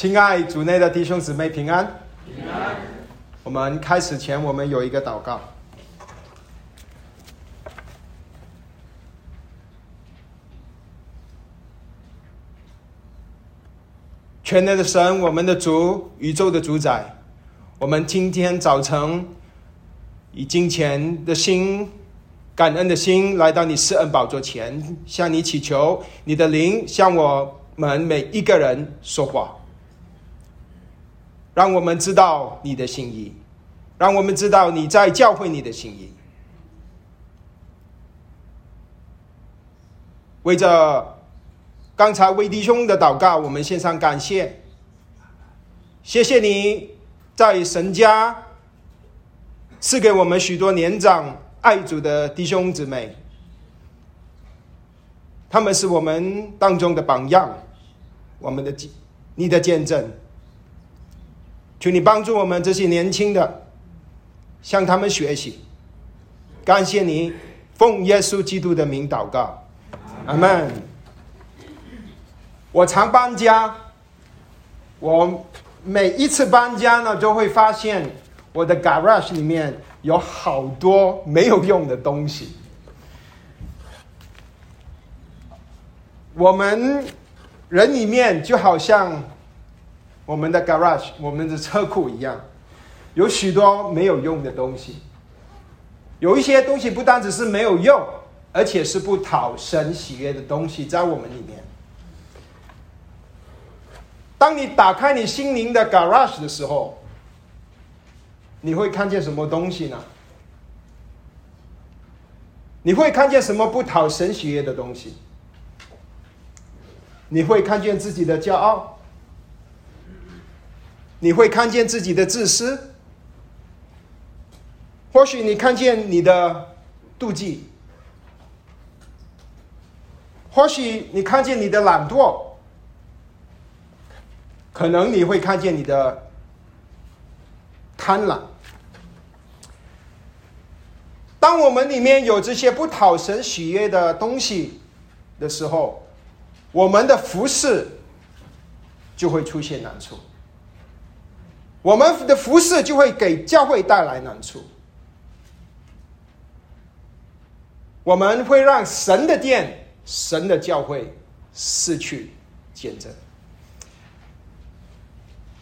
亲爱主内的弟兄姊妹平安。平安。我们开始前，我们有一个祷告。全能的神，我们的主，宇宙的主宰，我们今天早晨以金钱的心、感恩的心来到你施恩宝座前，向你祈求，你的灵向我们每一个人说话。让我们知道你的心意，让我们知道你在教会你的心意。为着刚才为弟兄的祷告，我们献上感谢。谢谢你在神家赐给我们许多年长爱主的弟兄姊妹，他们是我们当中的榜样，我们的你的见证。求你帮助我们这些年轻的，向他们学习。感谢你，奉耶稣基督的名祷告，阿门。我常搬家，我每一次搬家呢，就会发现我的 garage 里面有好多没有用的东西。我们人里面就好像。我们的 garage，我们的车库一样，有许多没有用的东西。有一些东西不单只是没有用，而且是不讨神喜悦的东西在我们里面。当你打开你心灵的 garage 的时候，你会看见什么东西呢？你会看见什么不讨神喜悦的东西？你会看见自己的骄傲。你会看见自己的自私，或许你看见你的妒忌，或许你看见你的懒惰，可能你会看见你的贪婪。当我们里面有这些不讨神喜悦的东西的时候，我们的服饰就会出现难处。我们的服饰就会给教会带来难处，我们会让神的殿、神的教会失去见证。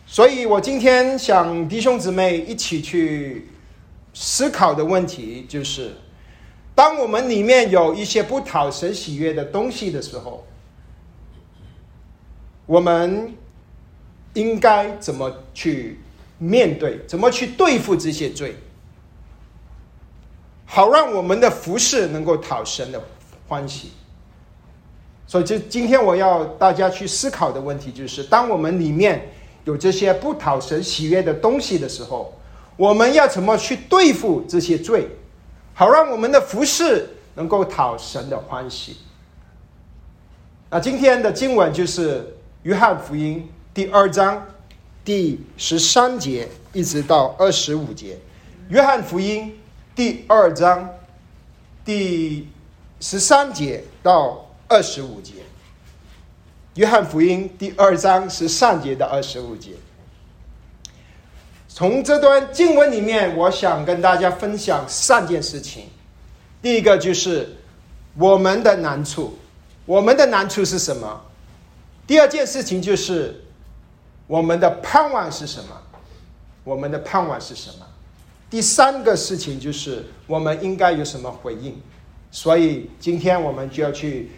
所以我今天想弟兄姊妹一起去思考的问题就是：当我们里面有一些不讨神喜悦的东西的时候，我们应该怎么去？面对怎么去对付这些罪，好让我们的服饰能够讨神的欢喜。所以，这今天我要大家去思考的问题就是：当我们里面有这些不讨神喜悦的东西的时候，我们要怎么去对付这些罪，好让我们的服饰能够讨神的欢喜。那今天的经文就是《约翰福音》第二章。第十三节一直到二十五节，《约翰福音》第二章第十三节到二十五节，《约翰福音》第二章十三节到二十五节。从这段经文里面，我想跟大家分享三件事情。第一个就是我们的难处，我们的难处是什么？第二件事情就是。我们的盼望是什么？我们的盼望是什么？第三个事情就是我们应该有什么回应。所以今天我们就要去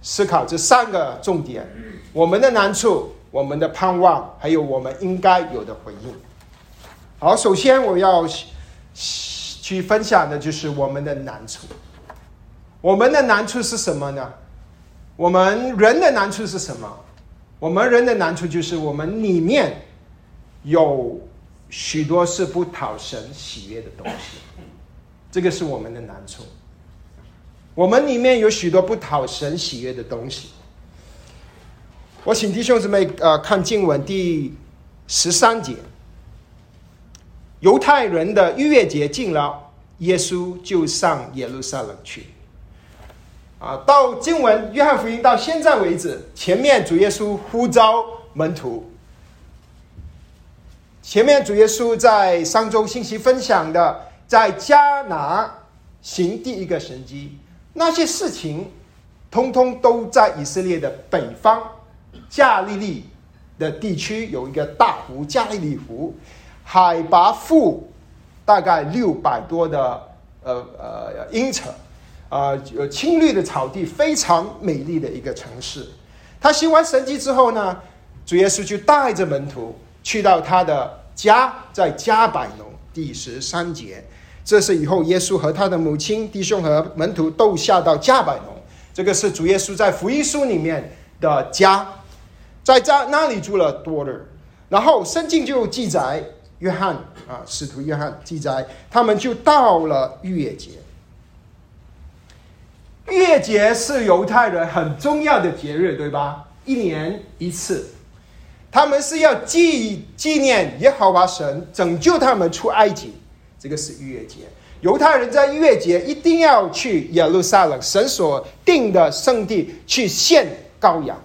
思考这三个重点：我们的难处、我们的盼望，还有我们应该有的回应。好，首先我要去分享的就是我们的难处。我们的难处是什么呢？我们人的难处是什么？我们人的难处就是我们里面有许多是不讨神喜悦的东西，这个是我们的难处。我们里面有许多不讨神喜悦的东西。我请弟兄姊妹呃看经文第十三节，犹太人的逾越节近了，耶稣就上耶路撒冷去。啊，到经文约翰福音到现在为止，前面主耶稣呼召门徒，前面主耶稣在上周信息分享的，在迦拿行第一个神迹，那些事情，通通都在以色列的北方加利利的地区有一个大湖加利利湖，海拔负大概六百多的呃呃英尺，啊有青绿的草地，非常美丽的一个城市。他行完神迹之后呢，主耶稣就带着门徒去到他的家，在加百农第十三节。这是以后耶稣和他的母亲、弟兄和门徒都下到加百农。这个是主耶稣在福音书里面的家，在家那里住了多日。然后圣经就记载，约翰啊，使徒约翰记载，他们就到了逾越节。逾越节是犹太人很重要的节日，对吧？一年一次，他们是要纪纪念耶和华神拯救他们出埃及。这个是逾越节，犹太人在逾越节一定要去耶路撒冷神所定的圣地去献羔羊。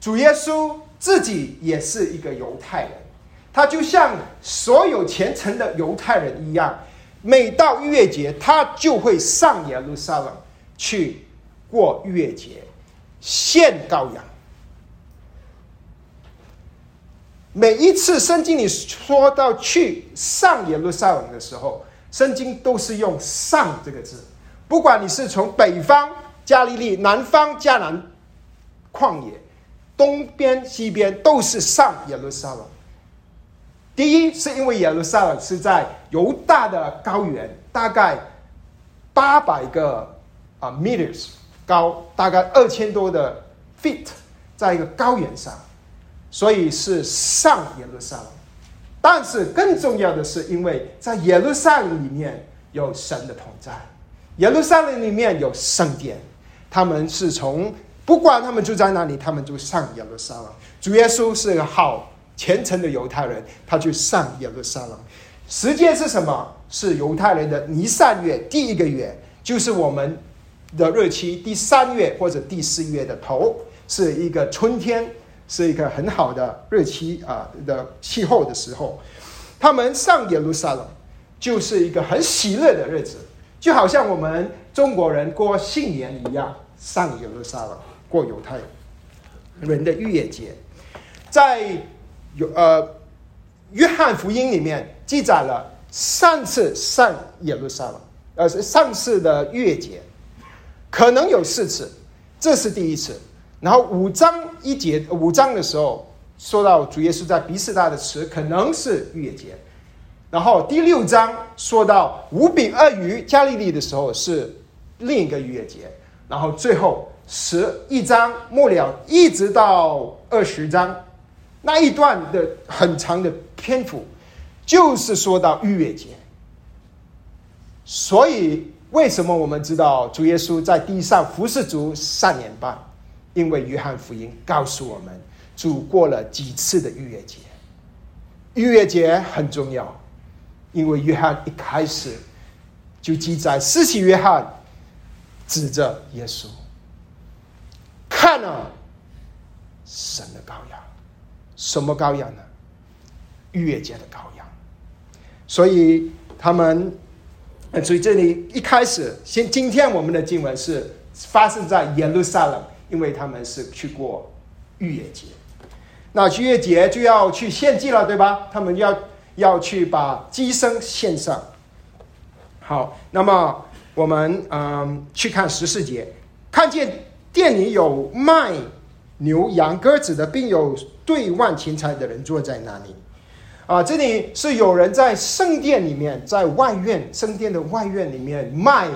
主耶稣自己也是一个犹太人，他就像所有虔诚的犹太人一样。每到逾越节，他就会上耶路撒冷去过逾越节，献羔羊。每一次圣经里说到去上耶路撒冷的时候，圣经都是用“上”这个字。不管你是从北方加利利、南方迦南旷野、东边、西边，都是上耶路撒冷。第一，是因为耶路撒冷是在犹大的高原，大概八百个啊 meters 高，大概二千多的 feet，在一个高原上，所以是上耶路撒冷。但是更重要的是，因为在耶路撒冷里面有神的同在，耶路撒冷里面有圣殿，他们是从不管他们住在哪里，他们就上耶路撒冷。主耶稣是个好。虔诚的犹太人，他去上耶路撒冷，时间是什么？是犹太人的尼散月第一个月，就是我们的日期第三月或者第四月的头，是一个春天，是一个很好的日期啊的气候的时候，他们上耶路撒冷，就是一个很喜乐的日子，就好像我们中国人过新年一样，上耶路撒冷过犹太人的逾越节，在。有呃，约翰福音里面记载了上次上耶路撒冷，呃，上次的月节，可能有四次，这是第一次。然后五章一节五章的时候说到主耶稣在比斯大的词，可能是月节。然后第六章说到五饼二鱼加利利的时候是另一个月节。然后最后十一章末了一直到二十章。那一段的很长的篇幅，就是说到逾越节。所以，为什么我们知道主耶稣在地上服侍主三年半？因为约翰福音告诉我们，主过了几次的逾越节。逾越节很重要，因为约翰一开始就记载，四喜约翰指着耶稣，看了神的羔羊。什么羔羊呢？逾越节的羔羊。所以他们，所以这里一开始，先今天我们的经文是发生在耶路撒冷，因为他们是去过逾越节。那逾越节就要去献祭了，对吧？他们要要去把鸡牲献上。好，那么我们嗯去看十四节，看见店里有卖牛羊鸽子的，并有。兑万钱财的人坐在那里，啊，这里是有人在圣殿里面，在外院圣殿的外院里面卖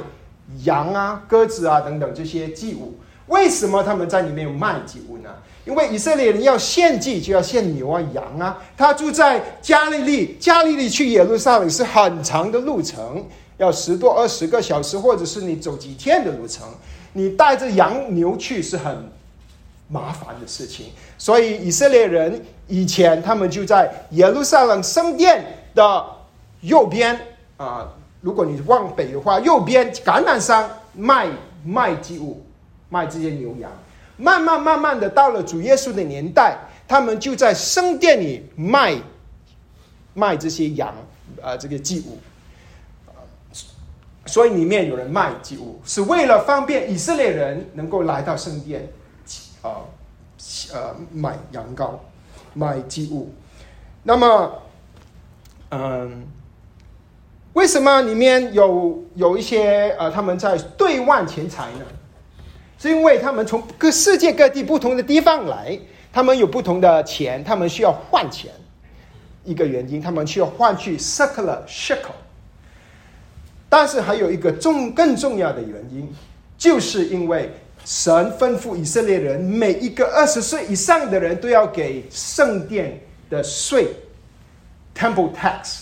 羊啊、鸽子啊等等这些祭物。为什么他们在里面卖祭物呢？因为以色列人要献祭，就要献牛啊、羊啊。他住在加利利，加利利去耶路撒冷是很长的路程，要十多二十个小时，或者是你走几天的路程。你带着羊牛去是很。麻烦的事情，所以以色列人以前他们就在耶路撒冷圣殿的右边啊，如果你往北的话，右边橄榄山卖卖祭物，卖这些牛羊。慢慢慢慢的，到了主耶稣的年代，他们就在圣殿里卖卖这些羊啊，这个祭物。所以里面有人卖祭物，是为了方便以色列人能够来到圣殿，啊，呃，买羊羔、买祭物。那么，嗯，为什么里面有有一些呃，他们在兑换钱财呢？是因为他们从各世界各地不同的地方来，他们有不同的钱，他们需要换钱。一个原因，他们需要换去 circular shekel。但是还有一个重更重要的原因，就是因为神吩咐以色列人，每一个二十岁以上的人都要给圣殿的税 （temple tax）。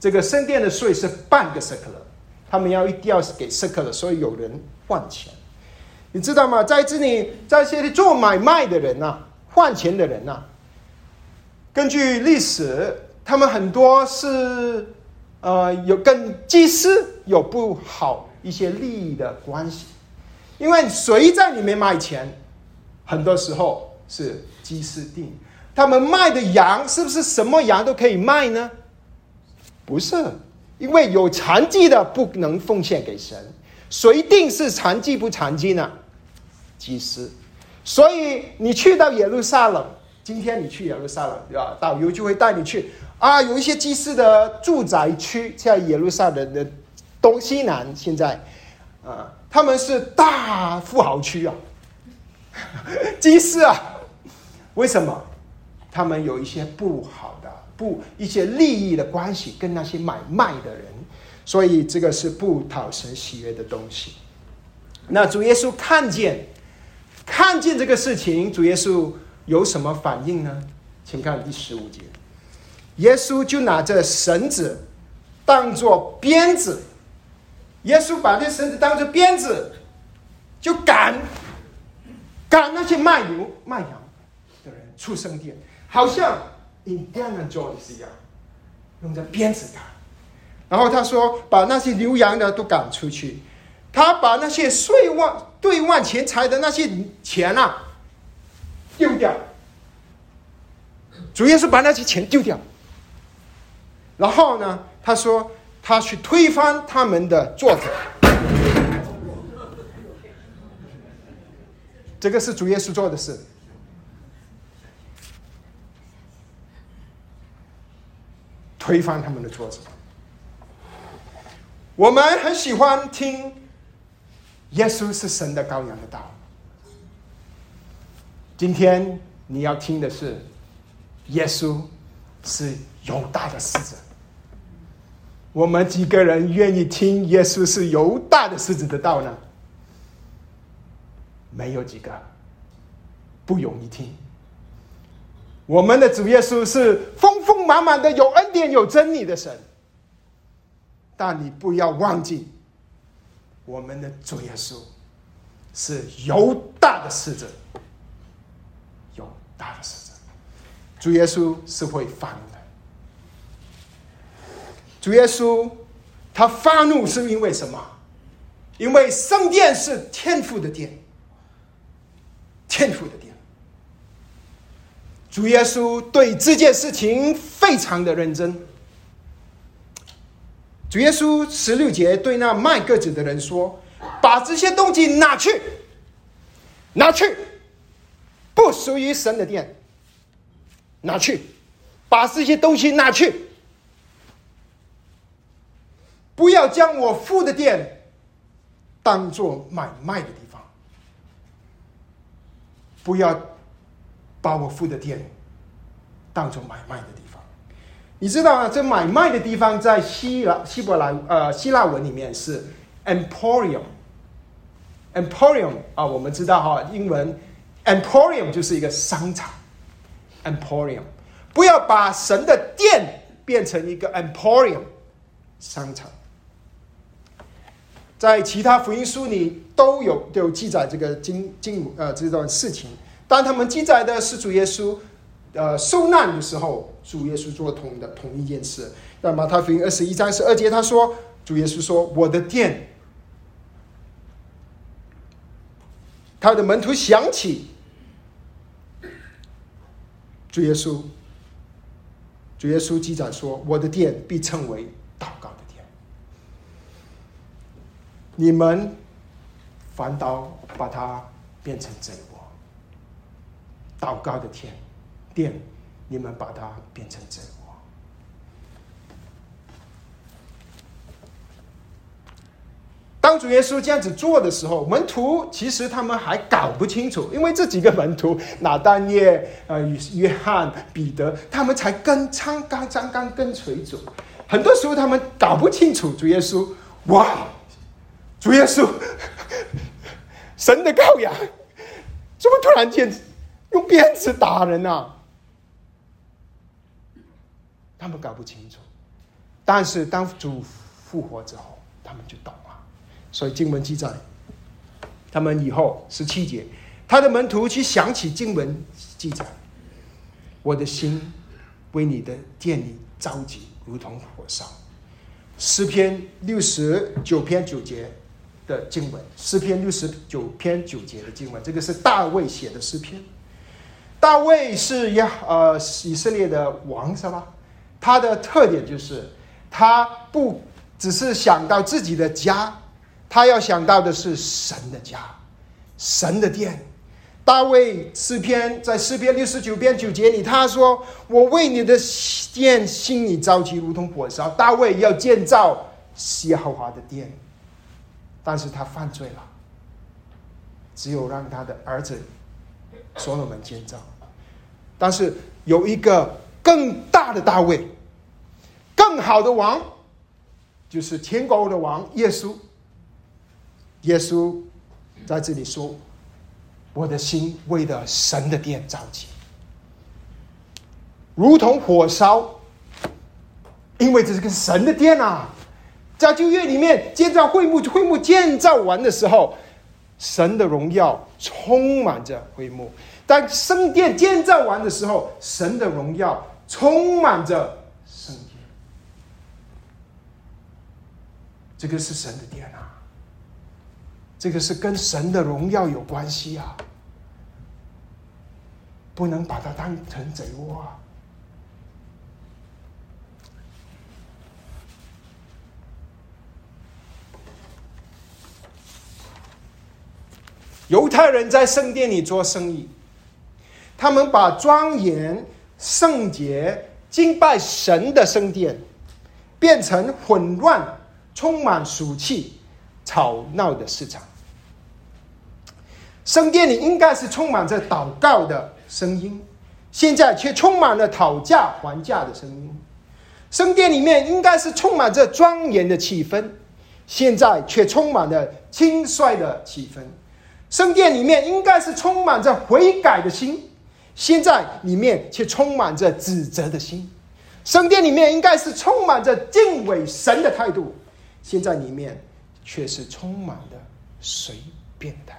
这个圣殿的税是半个 c i r c l 他们要一定要给 c i r c l 所以有人换钱。你知道吗？在这里，在这里做买卖的人呐，换钱的人呐，根据历史，他们很多是。呃，有跟祭司有不好一些利益的关系，因为谁在里面卖钱，很多时候是祭司定。他们卖的羊是不是什么羊都可以卖呢？不是，因为有残疾的不能奉献给神，谁定是残疾不残疾呢？祭司。所以你去到耶路撒冷，今天你去耶路撒冷，对吧？导游就会带你去。啊，有一些祭司的住宅区在耶路撒冷的东西南，现在，啊，他们是大富豪区啊，祭司啊，为什么？他们有一些不好的不一些利益的关系，跟那些买卖的人，所以这个是不讨神喜悦的东西。那主耶稣看见看见这个事情，主耶稣有什么反应呢？请看第十五节。耶稣就拿着绳子当做鞭子，耶稣把这绳子当做鞭子，就赶赶那些卖牛卖羊的人出圣殿，好像 Indiana Jones 一样，用着鞭子赶。然后他说：“把那些牛羊的都赶出去，他把那些税万兑万钱财的那些钱啊丢掉。主要是把那些钱丢掉。”然后呢？他说他去推翻他们的作者，这个是主耶稣做的事。推翻他们的作者。我们很喜欢听耶稣是神的羔羊的道。今天你要听的是耶稣是犹大的使者。我们几个人愿意听耶稣是犹大的狮子的道呢？没有几个，不容易听。我们的主耶稣是丰丰满满的有恩典有真理的神，但你不要忘记，我们的主耶稣是犹大的狮子，犹大的狮子，主耶稣是会反。主耶稣，他发怒是因为什么？因为圣殿是天父的殿，天父的殿。主耶稣对这件事情非常的认真。主耶稣十六节对那卖鸽子的人说：“把这些东西拿去，拿去，不属于神的殿，拿去，把这些东西拿去。”不要将我父的店当做买卖的地方，不要把我父的店当做买卖的地方。你知道吗？这买卖的地方在希腊希伯来呃希腊文里面是 emporium，emporium 啊，我们知道哈，英文 emporium 就是一个商场，emporium。不要把神的店变成一个 emporium 商场。在其他福音书里都有都有记载这个经经呃这段事情，但他们记载的是主耶稣呃受难的时候，主耶稣做同的同一件事。那马太福音二十一章十二节他说，主耶稣说：“我的殿。”他的门徒想起主耶稣，主耶稣记载说：“我的殿必称为祷告。”你们反倒把它变成贼窝。祷告的天殿，你们把它变成贼窝。当主耶稣这样子做的时候，门徒其实他们还搞不清楚，因为这几个门徒，拿丹耶、呃约翰、彼得，他们才跟刚刚刚刚跟随主，很多时候他们搞不清楚主耶稣，哇，主耶稣，神的羔羊，怎么突然间用鞭子打人呢？他们搞不清楚，但是当主复活之后，他们就懂了。所以经文记载，他们以后十七节，他的门徒去想起经文记载，我的心为你的殿里着急，如同火烧。诗篇六十九篇九节的经文，诗篇六十九篇九节的经文，这个是大卫写的诗篇。大卫是亚呃以色列的王是吧？他的特点就是他不只是想到自己的家。他要想到的是神的家，神的殿。大卫诗篇在诗篇六十九篇九节里，他说：“我为你的殿心里着急，如同火烧。”大卫要建造耶和华的殿，但是他犯罪了，只有让他的儿子所罗门建造。但是有一个更大的大卫，更好的王，就是天国的王耶稣。耶稣在这里说：“我的心为了神的殿着急，如同火烧，因为这是个神的殿啊！在旧约里面建造会幕，会幕建造完的时候，神的荣耀充满着会幕；当圣殿建造完的时候，神的荣耀充满着圣殿。这个是神的殿啊！”这个是跟神的荣耀有关系啊，不能把它当成贼窝啊。犹太人在圣殿里做生意，他们把庄严、圣洁、敬拜神的圣殿，变成混乱、充满俗气、吵闹的市场。圣殿里应该是充满着祷告的声音，现在却充满了讨价还价的声音。圣殿里面应该是充满着庄严的气氛，现在却充满了轻率的气氛。圣殿里面应该是充满着悔改的心，现在里面却充满着指责的心。圣殿里面应该是充满着敬畏神的态度，现在里面却是充满了随便的。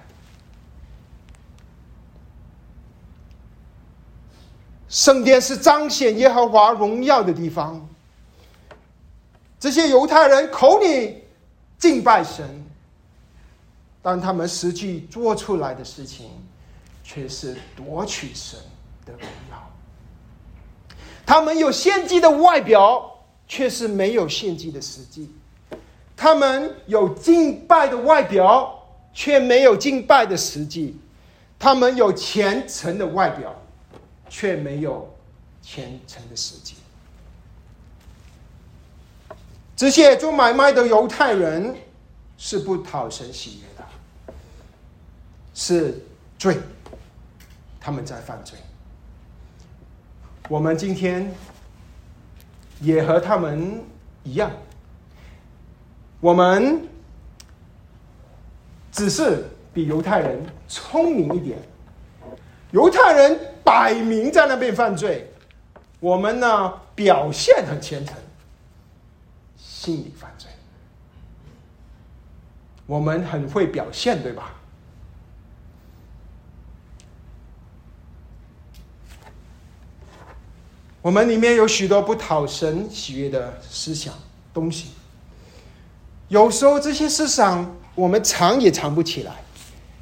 圣殿是彰显耶和华荣耀的地方。这些犹太人口里敬拜神，但他们实际做出来的事情却是夺取神的荣耀。他们有献祭的外表，却是没有献祭的实际；他们有敬拜的外表，却没有敬拜的实际；他们有虔诚的外表。却没有虔诚的实际。这些做买卖的犹太人是不讨神喜悦，是罪，他们在犯罪。我们今天也和他们一样，我们只是比犹太人聪明一点。犹太人摆明在那边犯罪，我们呢表现很虔诚，心里犯罪。我们很会表现，对吧？我们里面有许多不讨神喜悦的思想东西，有时候这些思想我们藏也藏不起来。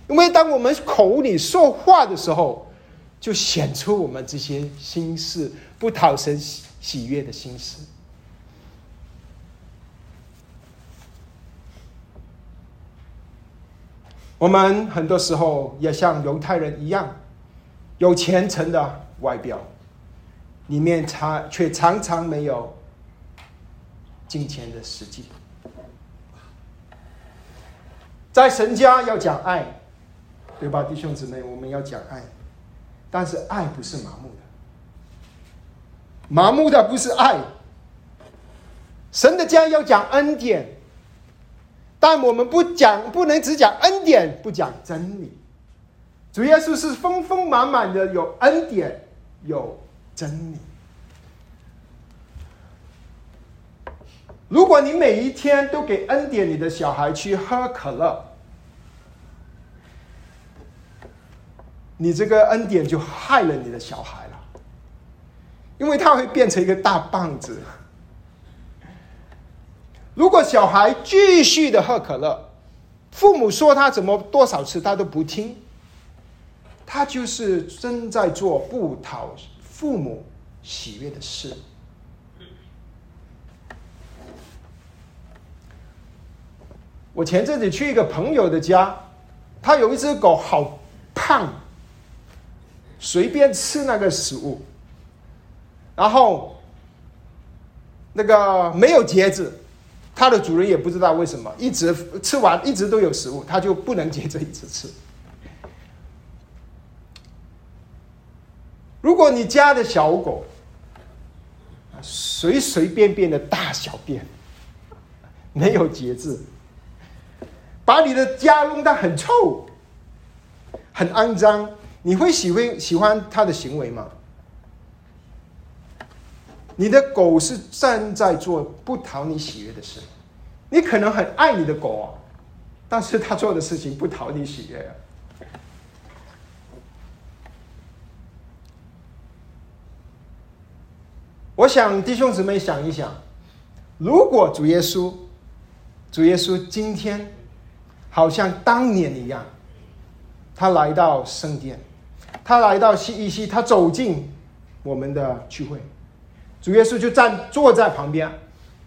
因为当我们口里说话的时候，就显出我们这些心事不讨神喜喜悦的心事。我们很多时候也像犹太人一样，有虔诚的外表，里面常却常常没有金钱的实际。在神家要讲爱，对吧，弟兄姊妹？我们要讲爱，但是爱不是麻木的，麻木的不是爱。神的家要讲恩典。但我们不讲，不能只讲恩典，不讲真理。主耶稣是丰丰满满的，有恩典，有真理。如果你每一天都给恩典你的小孩去喝可乐，你这个恩典就害了你的小孩了，因为他会变成一个大棒子。如果小孩继续的喝可乐，父母说他怎么多少次他都不听，他就是正在做不讨父母喜悦的事。我前阵子去一个朋友的家，他有一只狗好胖，随便吃那个食物，然后那个没有节制。它的主人也不知道为什么，一直吃完，一直都有食物，它就不能接着一直吃。如果你家的小狗随随便便的大小便，没有节制，把你的家弄得很臭、很肮脏，你会喜欢喜欢它的行为吗？你的狗是正在做不讨你喜悦的事，你可能很爱你的狗啊，但是他做的事情不讨你喜悦。我想弟兄姊妹想一想，如果主耶稣，主耶稣今天好像当年一样，他来到圣殿，他来到西一西，他走进我们的聚会。主耶稣就站坐在旁边，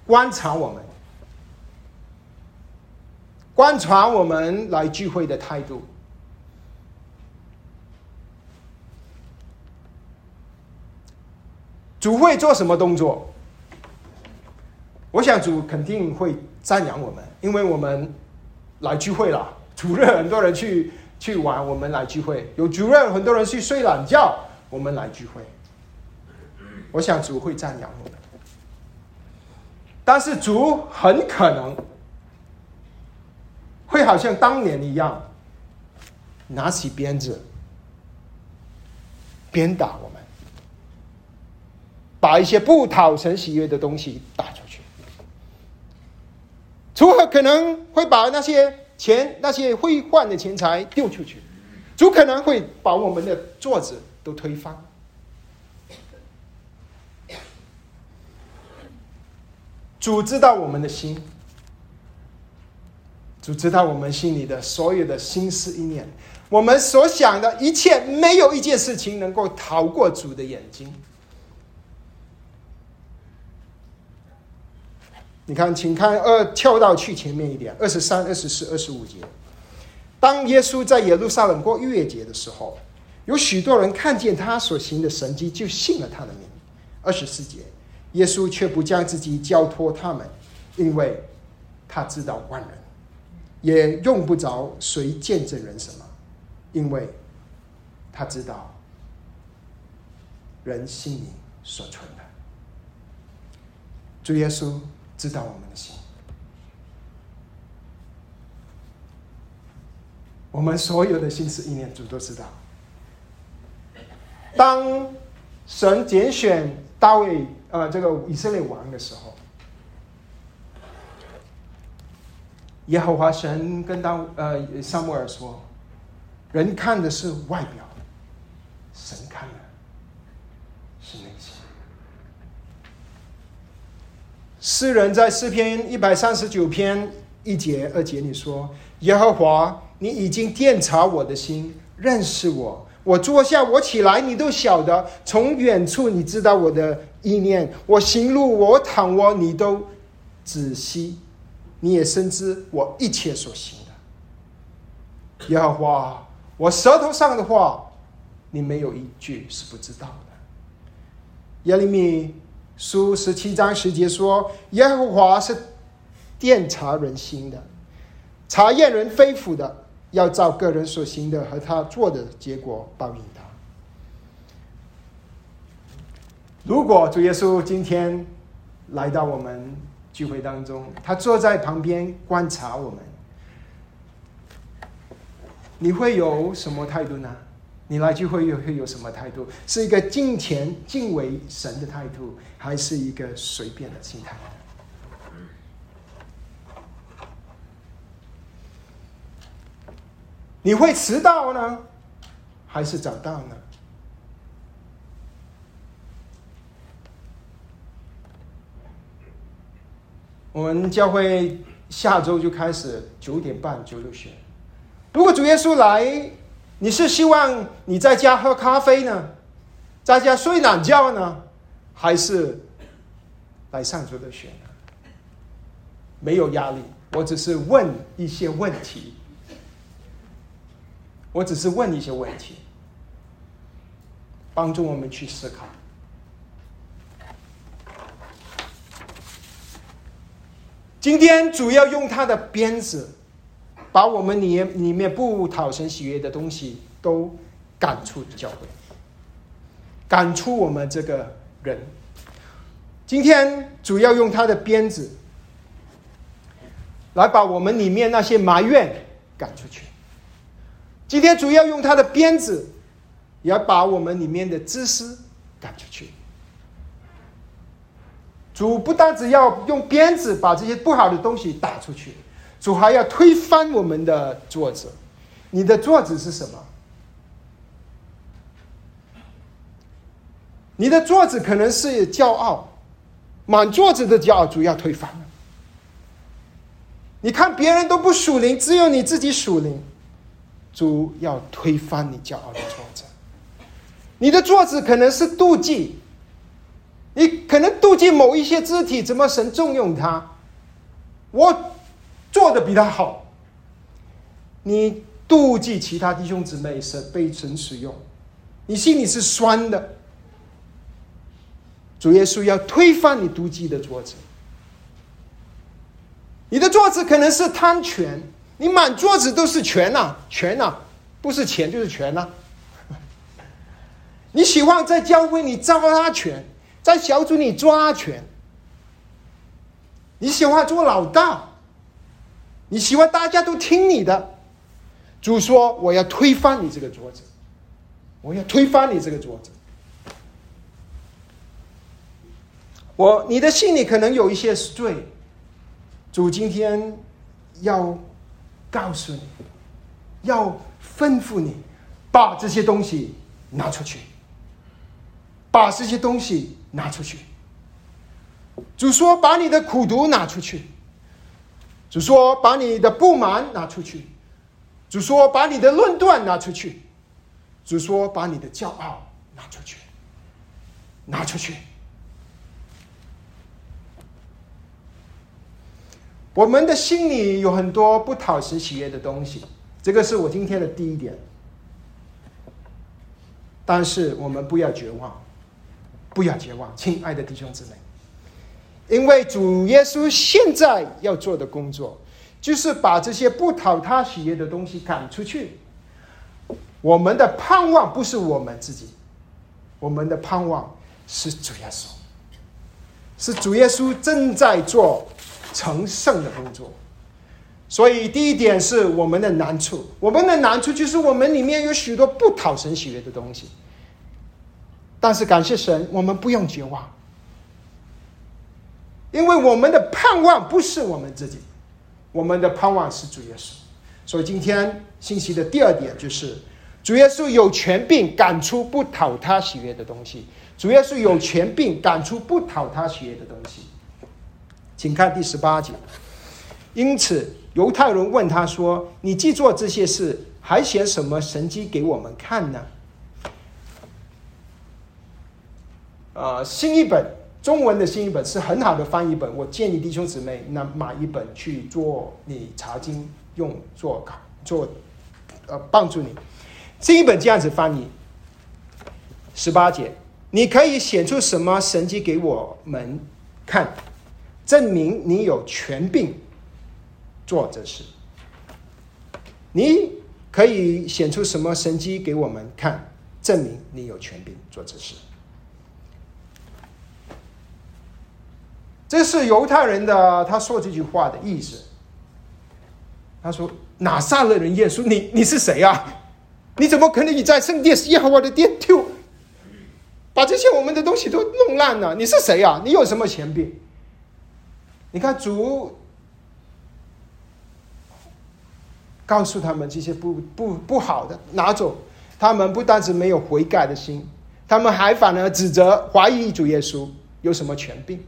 观察我们，观察我们来聚会的态度。主会做什么动作？我想主肯定会赞扬我们，因为我们来聚会了。主任很多人去去玩，我们来聚会；有主任很多人去睡懒觉，我们来聚会。我想主会赞扬我们，但是主很可能会好像当年一样，拿起鞭子鞭打我们，把一些不讨神喜悦的东西打出去。主很可能会把那些钱、那些会换的钱财丢出去，主可能会把我们的桌子都推翻。主知道我们的心，主知道我们心里的所有的心思意念，我们所想的一切，没有一件事情能够逃过主的眼睛。你看，请看二跳到去前面一点，二十三、二十四、二十五节。当耶稣在耶路撒冷过逾越节的时候，有许多人看见他所行的神迹，就信了他的名。二十四节。耶稣却不将自己交托他们，因为他知道万人，也用不着谁见证人什么，因为他知道人心里所存的。主耶稣知道我们的心，我们所有的心思意念，主都知道。当神拣选大卫。呃，这个以色列王的时候，耶和华神跟当呃萨母尔说：“人看的是外表，神看的是内心。”诗人在诗篇一百三十九篇一节二节里说：“耶和华，你已经鉴察我的心，认识我。”我坐下，我起来，你都晓得；从远处你知道我的意念。我行路，我躺卧，你都仔细，你也深知我一切所行的。耶和华，我舌头上的话，你没有一句是不知道的。耶利米书十七章十节说：“耶和华是调查人心的，查验人肺腑的。”要照个人所行的和他做的结果报应他。如果主耶稣今天来到我们聚会当中，他坐在旁边观察我们，你会有什么态度呢？你来聚会又会有什么态度？是一个敬虔敬畏神的态度，还是一个随便的心态？你会迟到呢，还是早到呢？我们教会下周就开始九点半九六学。如果主耶稣来，你是希望你在家喝咖啡呢，在家睡懒觉呢，还是来上主的学呢？没有压力，我只是问一些问题。我只是问一些问题，帮助我们去思考。今天主要用他的鞭子，把我们里里面不讨神喜悦的东西都赶出教会，赶出我们这个人。今天主要用他的鞭子，来把我们里面那些埋怨赶出去。今天主要用他的鞭子，也要把我们里面的知识赶出去。主不单只要用鞭子把这些不好的东西打出去，主还要推翻我们的桌子。你的桌子是什么？你的桌子可能是骄傲，满桌子的骄傲，主要推翻了。你看别人都不属灵，只有你自己属灵。主要推翻你骄傲的桌子，你的桌子可能是妒忌，你可能妒忌某一些肢体，怎么神重用他？我做的比他好，你妒忌其他弟兄姊妹是被神使用，你心里是酸的。主耶稣要推翻你妒忌的桌子，你的桌子可能是贪权。你满桌子都是权呐，权呐，不是钱就是权呐。你喜欢在教会里抓权，在小组里抓权。你喜欢做老大，你喜欢大家都听你的。主说：“我要推翻你这个桌子，我要推翻你这个桌子。”我你的心里可能有一些罪，主今天要。告诉你，要吩咐你把这些东西拿出去，把这些东西拿出去。主说：“把你的苦毒拿出去。”主说：“把你的不满拿出去。”主说：“把你的论断拿出去。”主说：“把你的骄傲拿出去，拿出去。”我们的心里有很多不讨神喜悦的东西，这个是我今天的第一点。但是我们不要绝望，不要绝望，亲爱的弟兄姊妹，因为主耶稣现在要做的工作，就是把这些不讨他喜悦的东西赶出去。我们的盼望不是我们自己，我们的盼望是主耶稣，是主耶稣正在做。成圣的工作，所以第一点是我们的难处。我们的难处就是我们里面有许多不讨神喜悦的东西。但是感谢神，我们不用绝望，因为我们的盼望不是我们自己，我们的盼望是主耶稣。所以今天信息的第二点就是，主耶稣有权柄赶出不讨他喜悦的东西。主耶稣有权柄赶出不讨他喜悦的东西，请看第十八节。因此，犹太人问他说：“你既做这些事，还显什么神迹给我们看呢？”啊，新一本。中文的新译本是很好的翻译本，我建议弟兄姊妹那买一本去做你查经用做做呃帮助你。新译本这样子翻译，十八节，你可以显出什么神迹给我们看，证明你有权柄做这事。你可以显出什么神迹给我们看，证明你有权柄做这事。这是犹太人的他说这句话的意思。他说：“哪撒勒人耶稣，你你是谁啊？”你怎么可能你在圣殿耶和华的殿丢，把这些我们的东西都弄烂了？你是谁啊？你有什么权柄？你看主告诉他们这些不不不好的拿走，他们不单是没有悔改的心，他们还反而指责怀疑主耶稣有什么权柄。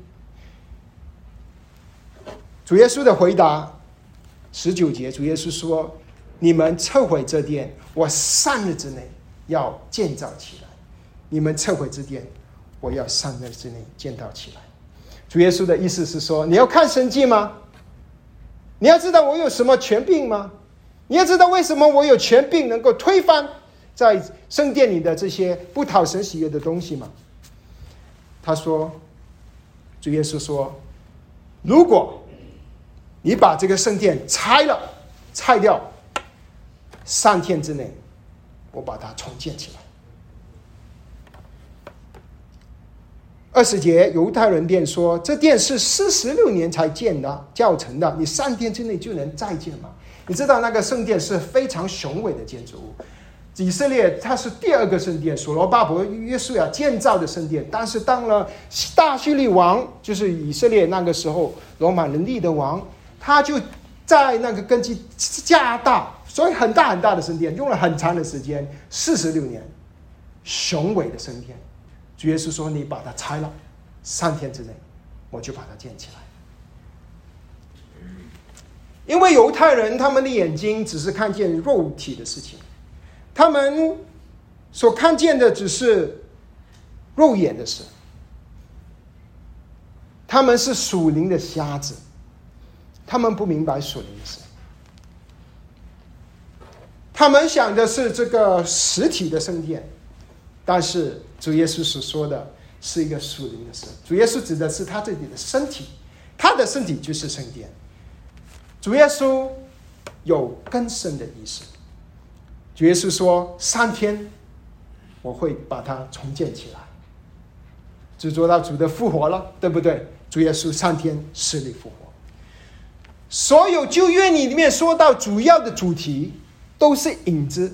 主耶稣的回答，十九节，主耶稣说。你们撤毁这殿，我三日之内要建造起来。你们撤毁这殿，我要三日之内建造起来。主耶稣的意思是说，你要看神迹吗？你要知道我有什么权柄吗？你要知道为什么我有权柄能够推翻在圣殿里的这些不讨神喜悦的东西吗？他说，主耶稣说，如果你把这个圣殿拆了，拆掉。三天之内，我把它重建起来。二十节，犹太人便说：“这殿是四十六年才建的，教成的，你三天之内就能再建吗？”你知道那个圣殿是非常雄伟的建筑物，以色列它是第二个圣殿，所罗巴伯、约书亚建造的圣殿。但是当了大叙利王，就是以色列那个时候罗马人立的王，他就在那个根基加大。所以很大很大的升天用了很长的时间，四十六年，雄伟的升天，主耶稣说：“你把它拆了，三天之内，我就把它建起来。”因为犹太人他们的眼睛只是看见肉体的事情，他们所看见的只是肉眼的事，他们是属灵的瞎子，他们不明白属灵的事。他们想的是这个实体的圣殿，但是主耶稣所说的是一个属灵的事。主耶稣指的是他自己的身体，他的身体就是圣殿。主耶稣有更深的意思。主耶稣说：“三天，我会把它重建起来。”就做到主的复活了，对不对？主耶稣三天死里复活。所有旧约里面说到主要的主题。都是影子，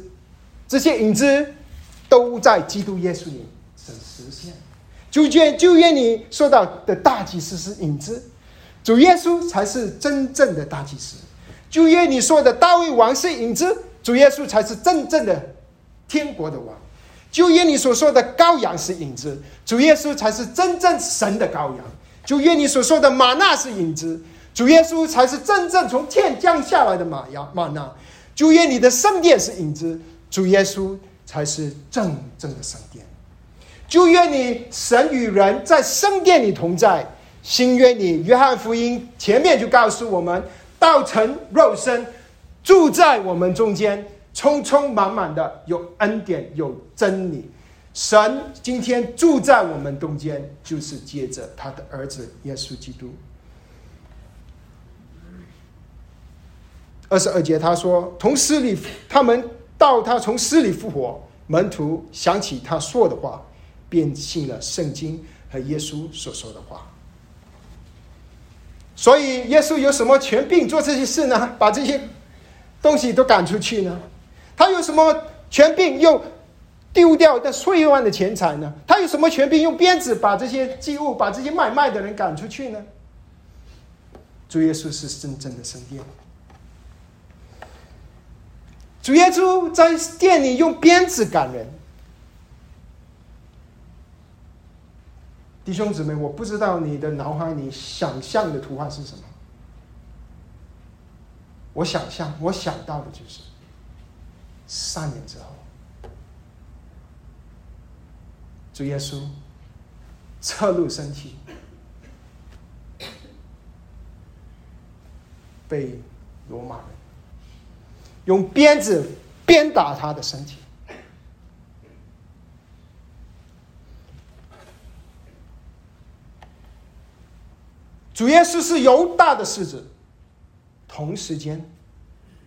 这些影子都在基督耶稣里实实现。就愿就愿你说到的大祭司是影子，主耶稣才是真正的大祭司。就愿你说的大卫王是影子，主耶稣才是真正的天国的王。就愿你所说的羔羊是影子，主耶稣才是真正神的羔羊。就愿你所说的玛纳是影子，主耶稣才是真正从天降下来的玛雅玛纳。就愿你的圣殿是影子，主耶稣才是真正的圣殿。就愿你神与人在圣殿里同在。新约你约翰福音前面就告诉我们，道成肉身，住在我们中间，充充满满的有恩典有真理。神今天住在我们中间，就是接着他的儿子耶稣基督。二十二节，他说：“从死里，他们到他从死里复活，门徒想起他说的话，便信了圣经和耶稣所说的话。所以，耶稣有什么权柄做这些事呢？把这些东西都赶出去呢？他有什么权柄又丢掉那碎万的钱财呢？他有什么权柄用鞭子把这些祭物、把这些买卖的人赶出去呢？主耶稣是真正的圣殿。”主耶稣在店里用鞭子赶人，弟兄姊妹，我不知道你的脑海里想象的图画是什么。我想象，我想到的就是三年之后，主耶稣侧入身体，被罗马人用鞭子鞭打他的身体。主耶稣是犹大的狮子，同时间，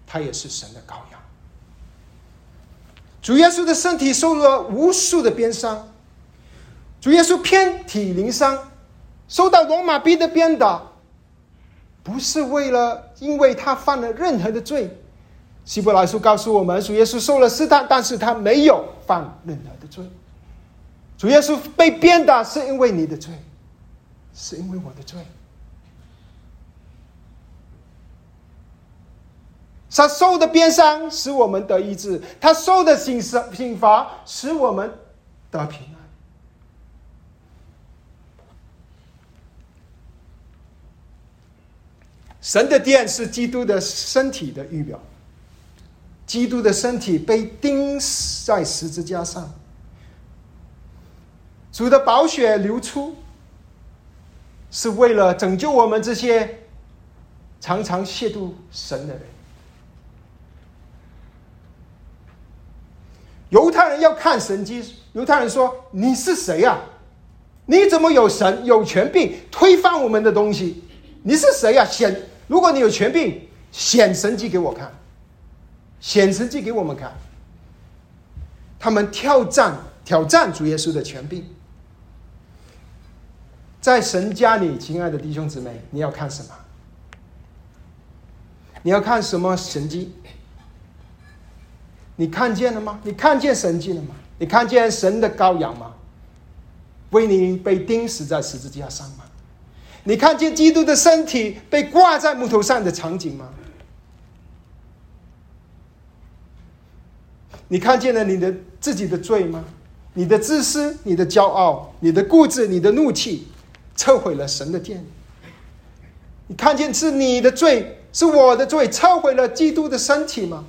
他也是神的羔羊。主耶稣的身体受了无数的鞭伤，主耶稣遍体鳞伤，受到罗马兵的鞭打，不是为了因为他犯了任何的罪。希伯来书告诉我们，主耶稣受了试探，但是他没有犯任何的罪。主耶稣被鞭打是因为你的罪，是因为我的罪。他受的鞭伤使我们得医治，他受的刑刑罚使我们得平安。神的殿是基督的身体的预表，基督的身体被钉在十字架上，主的宝血流出，是为了拯救我们这些常常亵渎神的人。犹太人要看神迹，犹太人说：“你是谁呀？你怎么有神有权柄推翻我们的东西？你是谁呀？显，如果你有权柄，显神迹给我看，显神迹给我们看。”他们挑战挑战主耶稣的权柄，在神家里，亲爱的弟兄姊妹，你要看什么？你要看什么神迹？你看见了吗？你看见神迹了吗？你看见神的羔羊吗？为你被钉死在十字架上吗？你看见基督的身体被挂在木头上的场景吗？你看见了你的自己的罪吗？你的自私、你的骄傲、你的固执、你的怒气，摧毁了神的殿。你看见是你的罪，是我的罪，摧毁了基督的身体吗？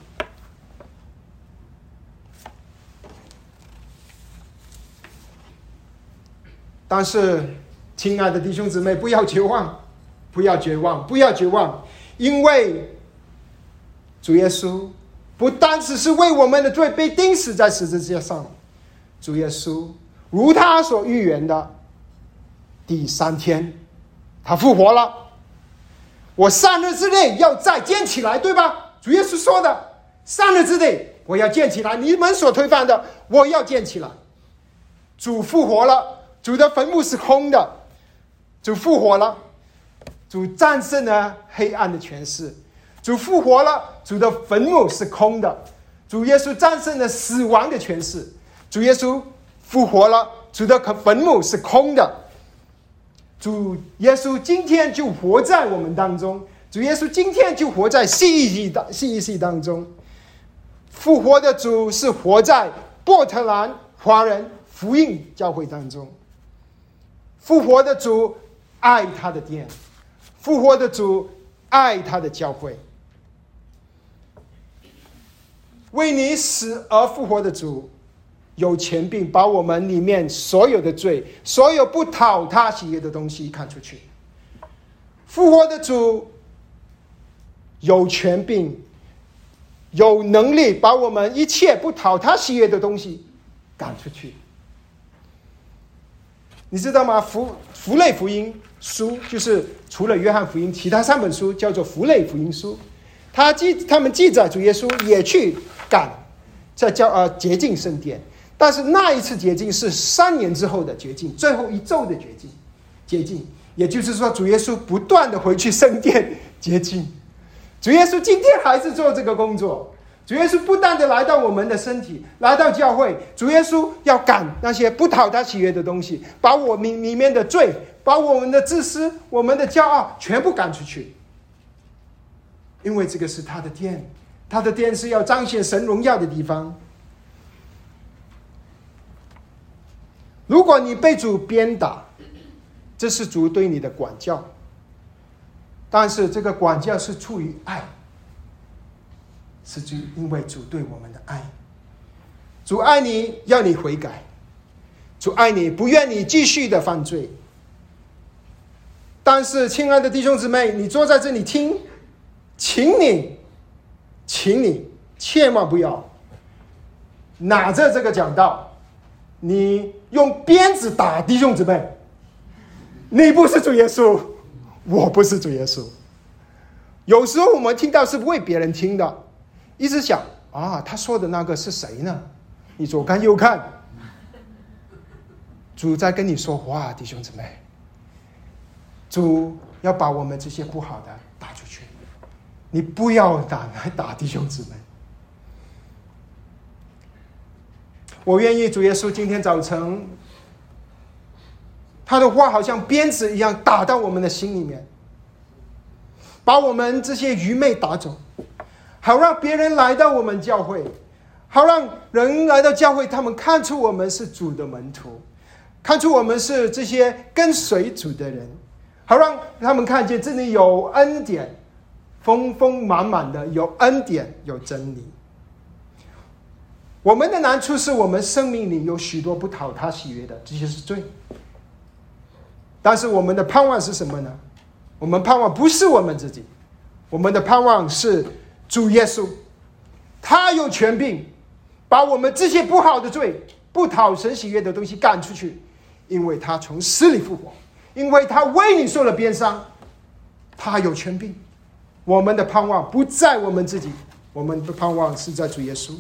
但是，亲爱的弟兄姊妹，不要绝望，不要绝望，不要绝望，因为主耶稣不单只是为我们的罪被钉死在十字架上，主耶稣如他所预言的，第三天他复活了。我三日之内要再建起来，对吧？主耶稣说的，三日之内我要建起来，你们所推翻的，我要建起来。主复活了。主的坟墓是空的，主复活了，主战胜了黑暗的权势，主复活了，主的坟墓是空的，主耶稣战胜了死亡的权势，主耶稣复活了，主的坟墓是空的，主耶稣今天就活在我们当中，主耶稣今天就活在信息当信息当中，复活的主是活在波特兰华人福音教会当中。复活的主爱他的殿，复活的主爱他的教会，为你死而复活的主有权柄把我们里面所有的罪、所有不讨他喜悦的东西看出去。复活的主有权柄、有能力把我们一切不讨他喜悦的东西赶出去。你知道吗？福福类福音书就是除了约翰福音，其他三本书叫做福类福音书。他记他们记载主耶稣也去赶，在叫呃洁净圣殿，但是那一次洁净是三年之后的洁净，最后一周的洁净，洁净。也就是说，主耶稣不断的回去圣殿洁净。主耶稣今天还是做这个工作。主耶稣不断的来到我们的身体，来到教会。主耶稣要赶那些不讨他喜悦的东西，把我们里面的罪，把我们的自私、我们的骄傲全部赶出去。因为这个是他的殿，他的殿是要彰显神荣耀的地方。如果你被主鞭打，这是主对你的管教，但是这个管教是出于爱。是因因为主对我们的爱，主爱你要你悔改，主爱你，不愿你继续的犯罪。但是，亲爱的弟兄姊妹，你坐在这里听，请你，请你千万不要拿着这个讲道，你用鞭子打弟兄姊妹。你不是主耶稣，我不是主耶稣。有时候我们听到是为别人听的，一直想啊，他说的那个是谁呢？你左看右看，主在跟你说话，弟兄姊妹。主要把我们这些不好的打，你不要打来打弟兄姊妹。我愿意主耶稣今天早晨，他的话好像鞭子一样打到我们的心里面。把我们这些愚昧打走，好让别人来到我们教会，好让人来到教会，他们看出我们是主的门徒，看出我们是这些跟随主的人，好让他们看见这里有恩典，丰丰满满的有恩典有真理。我们的难处是我们生命里有许多不讨他喜悦的，这些是罪。但是我们的盼望是什么呢？我们盼望不是我们自己，我们的盼望是主耶稣，他有权柄把我们这些不好的罪、不讨神喜悦的东西赶出去，因为他从死里复活，因为他为你受了鞭伤，他有权柄。我们的盼望不在我们自己，我们的盼望是在主耶稣。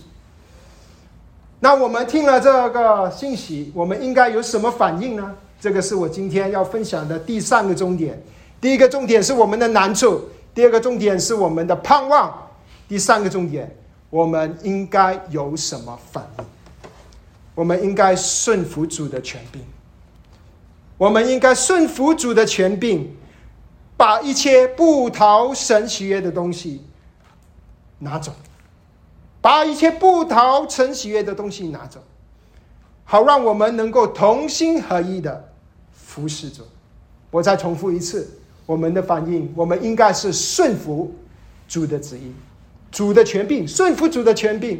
那我们听了这个信息，我们应该有什么反应呢？这个是我今天要分享的第三个重点。第一个重点是我们的难处，第二个重点是我们的盼望，第三个重点，我们应该有什么反应？我们应该顺服主的权柄，我们应该顺服主的权柄，把一切不讨神喜悦的东西拿走，把一切不讨神喜悦的东西拿走，好让我们能够同心合一的服侍主。我再重复一次。我们的反应，我们应该是顺服主的旨意，主的权柄，顺服主的权柄，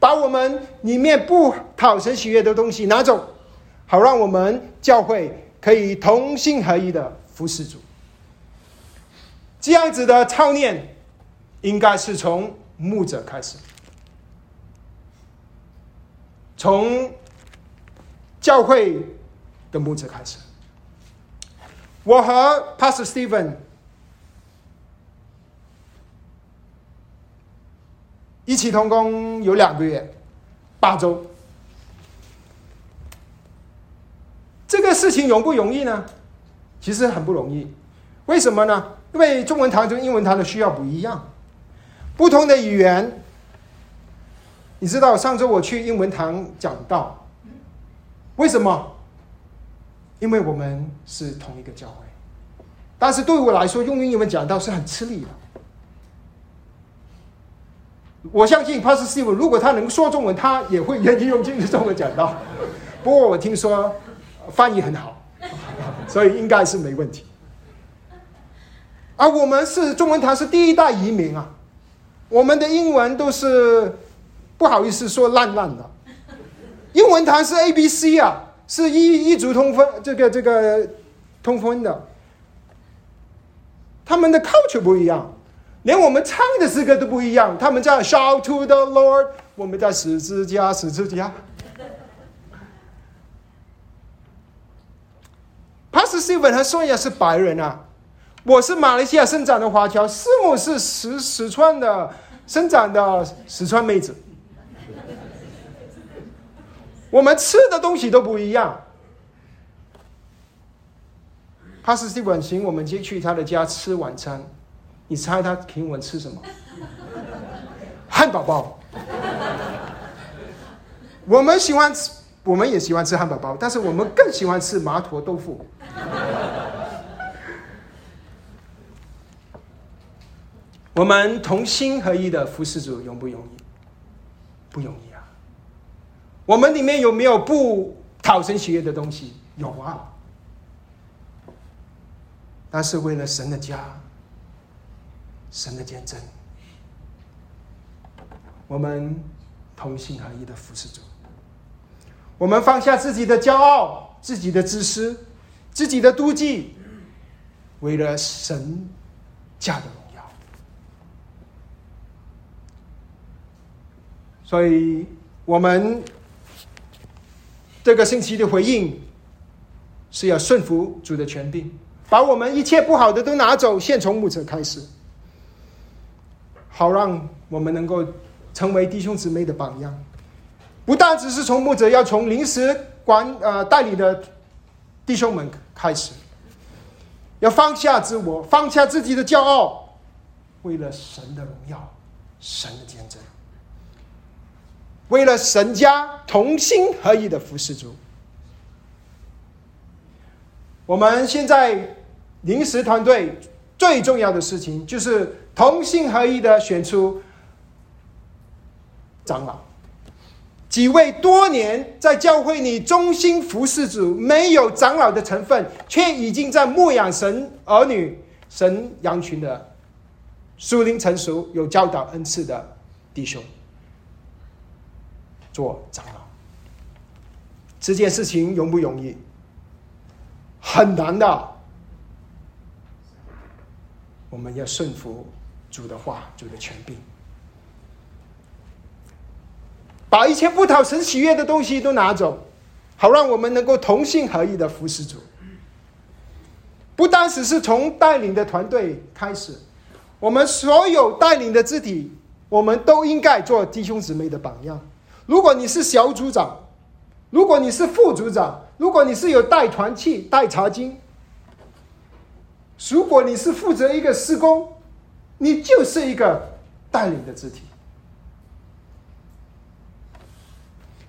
把我们里面不讨神喜悦的东西拿走，好让我们教会可以同心合一的服侍主。这样子的操练，应该是从牧者开始，从教会的牧者开始。我和 Pastor Stephen 一起同工有两个月，八周。这个事情容不容易呢？其实很不容易。为什么呢？因为中文堂跟英文堂的需要不一样，不同的语言。你知道上周我去英文堂讲道，为什么？因为我们是同一个教会，但是对我来说，用英文讲道是很吃力的。我相信 Pastor Steve，如果他能说中文，他也会愿意用中文讲道。不过我听说翻译很好，所以应该是没问题。而我们是中文堂是第一代移民啊，我们的英文都是不好意思说烂烂的，英文堂是 A B C 啊。是一一族通婚，这个这个通婚的，他们的 culture 不一样，连我们唱的诗歌都不一样。他们在 shout to the Lord，我们在十字架，十字架。帕斯西文和 Sonia 是白人啊，我是马来西亚生长的华侨，师母是石石川的生长的四川妹子。我们吃的东西都不一样。帕斯蒂文请我们接去他的家吃晚餐，你猜他请我们吃什么？汉堡包。我们喜欢吃，我们也喜欢吃汉堡包，但是我们更喜欢吃麻婆豆腐。我们同心合一的服侍主容不容易？不容易啊。我们里面有没有不讨神喜悦的东西？有啊，但是为了神的家、神的见证，我们同心合一的服侍主。我们放下自己的骄傲、自己的自私、自己的妒忌，为了神家的荣耀。所以，我们这个星期的回应是要顺服主的权柄，把我们一切不好的都拿走，先从牧者开始，好让我们能够成为弟兄姊妹的榜样。不但只是从牧者，要从临时管呃代理的弟兄们开始，要放下自我，放下自己的骄傲，为了神的荣耀，神的见证，为了神家同心合一的服侍主。我们现在临时团队最重要的事情，就是同心合一的选出长老。几位多年在教会里忠心服侍主、没有长老的成分，却已经在牧养神儿女、神羊群的属灵成熟、有教导恩赐的弟兄做长老，这件事情容不容易？很难的。我们要顺服主的话、主的权柄。把一切不讨神喜悦的东西都拿走，好让我们能够同心合意的服侍主。不单只是从带领的团队开始，我们所有带领的肢体，我们都应该做弟兄姊妹的榜样。如果你是小组长，如果你是副组长，如果你是有带团契、带茶经，如果你是负责一个施工，你就是一个带领的肢体。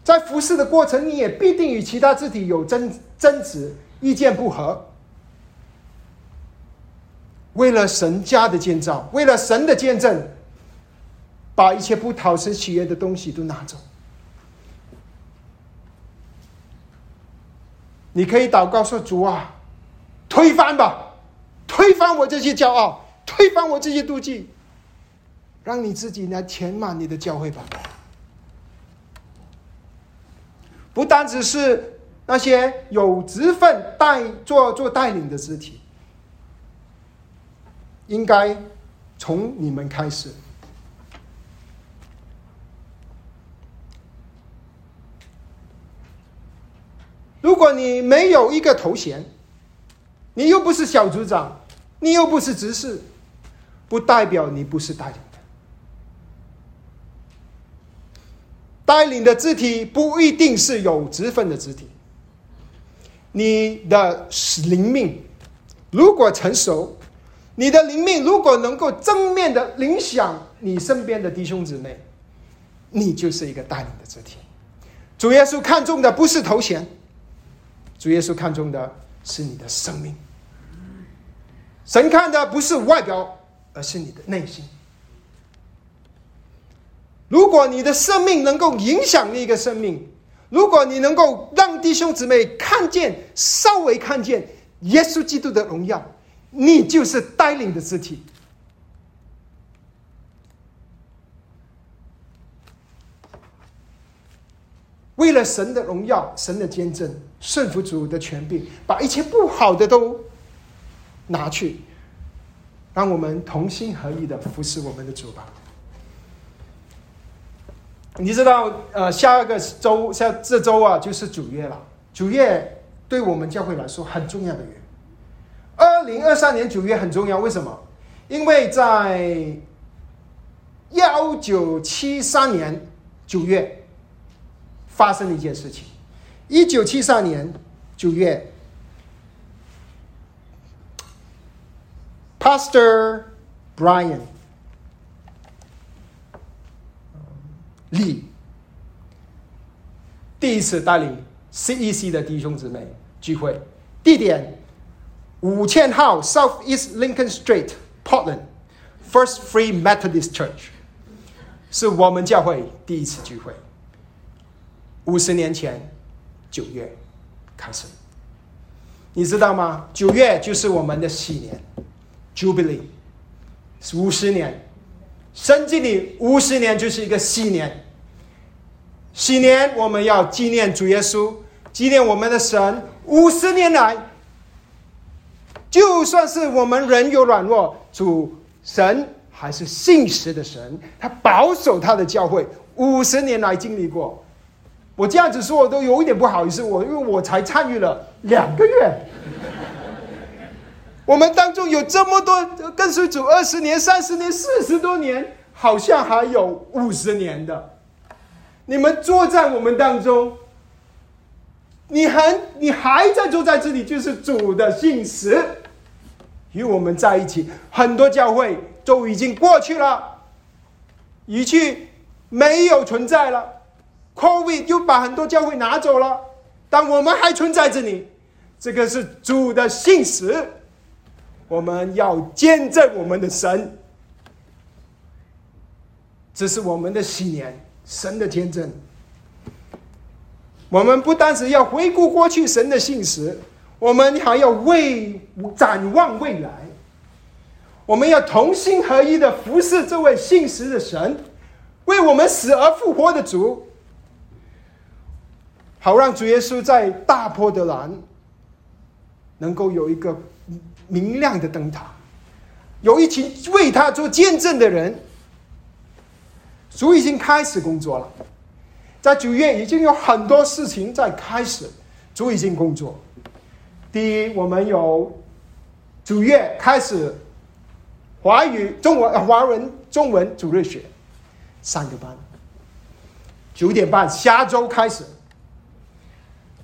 在服侍的过程，你也必定与其他肢体有争争执、意见不合。为了神家的建造，为了神的见证，把一切不讨神喜悦的东西都拿走。你可以祷告说：“主啊，推翻吧，推翻我这些骄傲，推翻我这些妒忌，让你自己来填满你的教会吧。”不单只是那些有职分带做做带领的肢体，应该从你们开始。如果你没有一个头衔，你又不是小组长，你又不是执事，不代表你不是带领的。带领的肢体不一定是有职分的肢体。你的灵命如果成熟，你的灵命如果能够正面的影响你身边的弟兄姊妹，你就是一个带领的肢体。主耶稣看重的不是头衔，主耶稣看重的是你的生命。神看的不是外表，而是你的内心。如果你的生命能够影响另一个生命，如果你能够让弟兄姊妹看见、稍微看见耶稣基督的荣耀，你就是带领的肢体。为了神的荣耀、神的见证、顺服主的权柄，把一切不好的都拿去，让我们同心合意的服侍我们的主吧。你知道，呃，下一个周，下这周啊，就是九月了。九月对我们教会来说很重要的月。二零二三年九月很重要，为什么？因为在幺九七三年九月发生了一件事情。一九七三年九月，Pastor Brian。Lee 第一次带领 CEC 的弟兄姊妹聚会，地点五千号 South East Lincoln Street Portland First Free Methodist Church，是我们教会第一次聚会。五十年前九月开始，你知道吗？九月就是我们的喜年，Jubilee，五十年。圣经里五十年就是一个喜年，喜年我们要纪念主耶稣，纪念我们的神五十年来，就算是我们人有软弱，主神还是信实的神，他保守他的教会五十年来经历过。我这样子说，我都有一点不好意思，我因为我才参与了两个月。我们当中有这么多跟随主二十年、三十年、四十多年，好像还有五十年的。你们坐在我们当中，你还你还在坐在这里，就是主的信实，与我们在一起。很多教会都已经过去了，一去没有存在了，COVID 又把很多教会拿走了，但我们还存在这里，这个是主的信实。我们要见证我们的神，这是我们的喜年。神的天真，我们不单是要回顾过去神的信实，我们还要为展望未来。我们要同心合一的服侍这位信实的神，为我们死而复活的主，好让主耶稣在大坡的蓝能够有一个明亮的灯塔，有一群为他做见证的人。主已经开始工作了，在九月已经有很多事情在开始。主已经工作。第一，我们有九月开始华语、中文、华文、中文主日学三个班，九点半下周开始。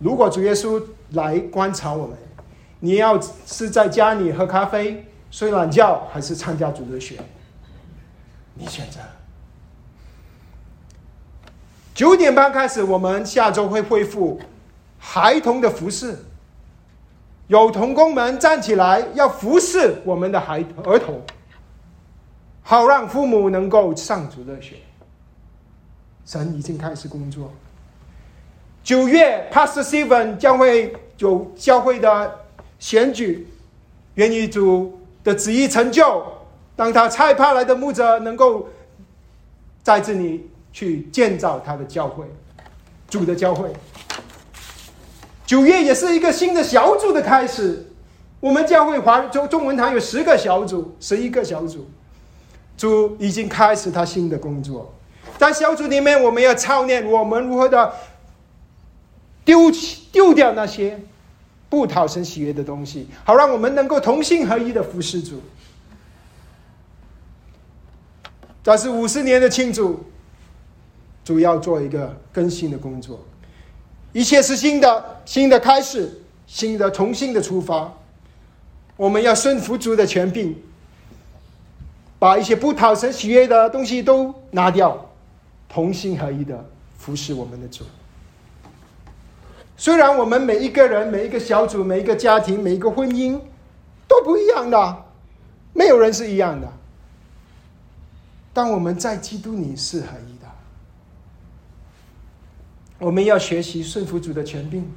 如果主耶稣来观察我们，你要是在家里喝咖啡、睡懒觉，还是参加主日学？你选择。九点半开始，我们下周会恢复孩童的服饰。有童工们站起来，要服侍我们的孩儿童，好让父母能够上主的血。神已经开始工作。九月，Pastor Seven 将会有教会的选举，愿意主的旨意成就，当他差派来的牧者能够在这里。去建造他的教会，主的教会。九月也是一个新的小组的开始。我们教会华中中文堂有十个小组，十一个小组，主已经开始他新的工作。在小组里面，我们要操练我们如何的丢弃丢掉那些不讨神喜悦的东西，好让我们能够同心合一的服侍主。这是五十年的庆祝。主要做一个更新的工作，一切是新的，新的开始，新的重新的出发。我们要顺服主的权柄，把一些不讨神喜悦的东西都拿掉，同心合一的服侍我们的主。虽然我们每一个人、每一个小组、每一个家庭、每一个婚姻都不一样的，没有人是一样的，但我们在基督里是合一的。我们要学习顺服主的权柄，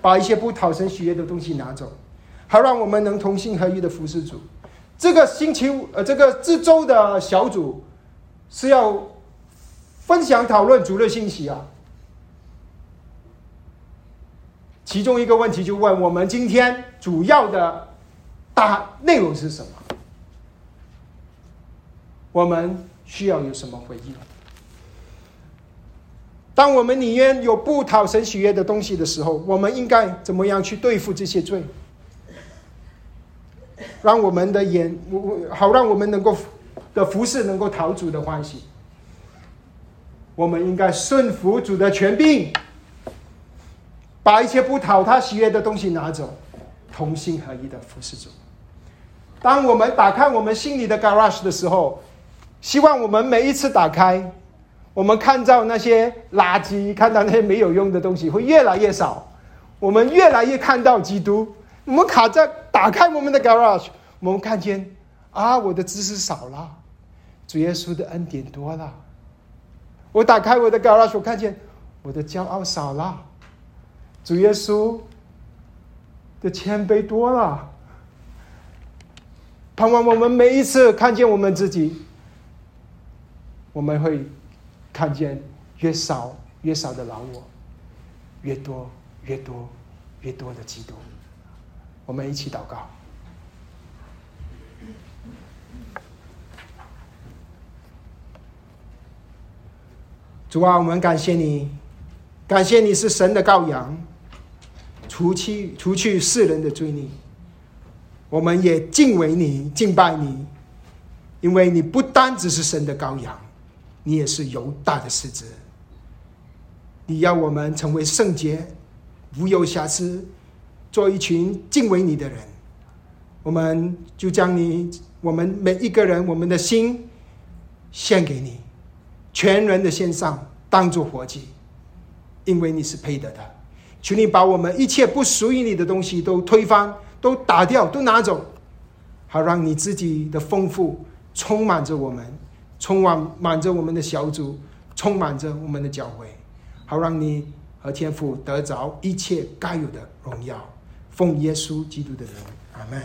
把一些不讨神喜悦的东西拿走，好让我们能同心合一的服侍主。这个星期五，呃，这个这周的小组是要分享讨论主的信息啊。其中一个问题就问我们今天主要的大内容是什么？我们需要有什么回应？当我们里面有不讨神喜悦的东西的时候，我们应该怎么样去对付这些罪？让我们的眼，我好让我们能够的服侍能够讨主的欢喜。我们应该顺服主的权柄，把一切不讨他喜悦的东西拿走，同心合一的服侍主。当我们打开我们心里的 garage 的时候，希望我们每一次打开。我们看到那些垃圾，看到那些没有用的东西，会越来越少。我们越来越看到基督。我们卡在打开我们的 garage，我们看见啊，我的知识少了，主耶稣的恩典多了。我打开我的 garage，我看见我的骄傲少了，主耶稣的谦卑多了。盼望我们每一次看见我们自己，我们会。看见越少越少的老我，越多越多越多的基督。我们一起祷告。主啊，我们感谢你，感谢你是神的羔羊，除去除去世人的罪孽。我们也敬畏你，敬拜你，因为你不单只是神的羔羊，你也是犹大的狮子。你要我们成为圣洁，无有瑕疵，做一群敬畏你的人。我们就将你，我们每一个人，我们的心献给你，全人的献上，当做活祭，因为你是配得的。求你把我们一切不属于你的东西都推翻，都打掉，都拿走，好让你自己的丰富充满着我们，充满满着我们的小组，充满着我们的教会。好让你和天父得着一切该有的荣耀，奉耶稣基督的名，阿门。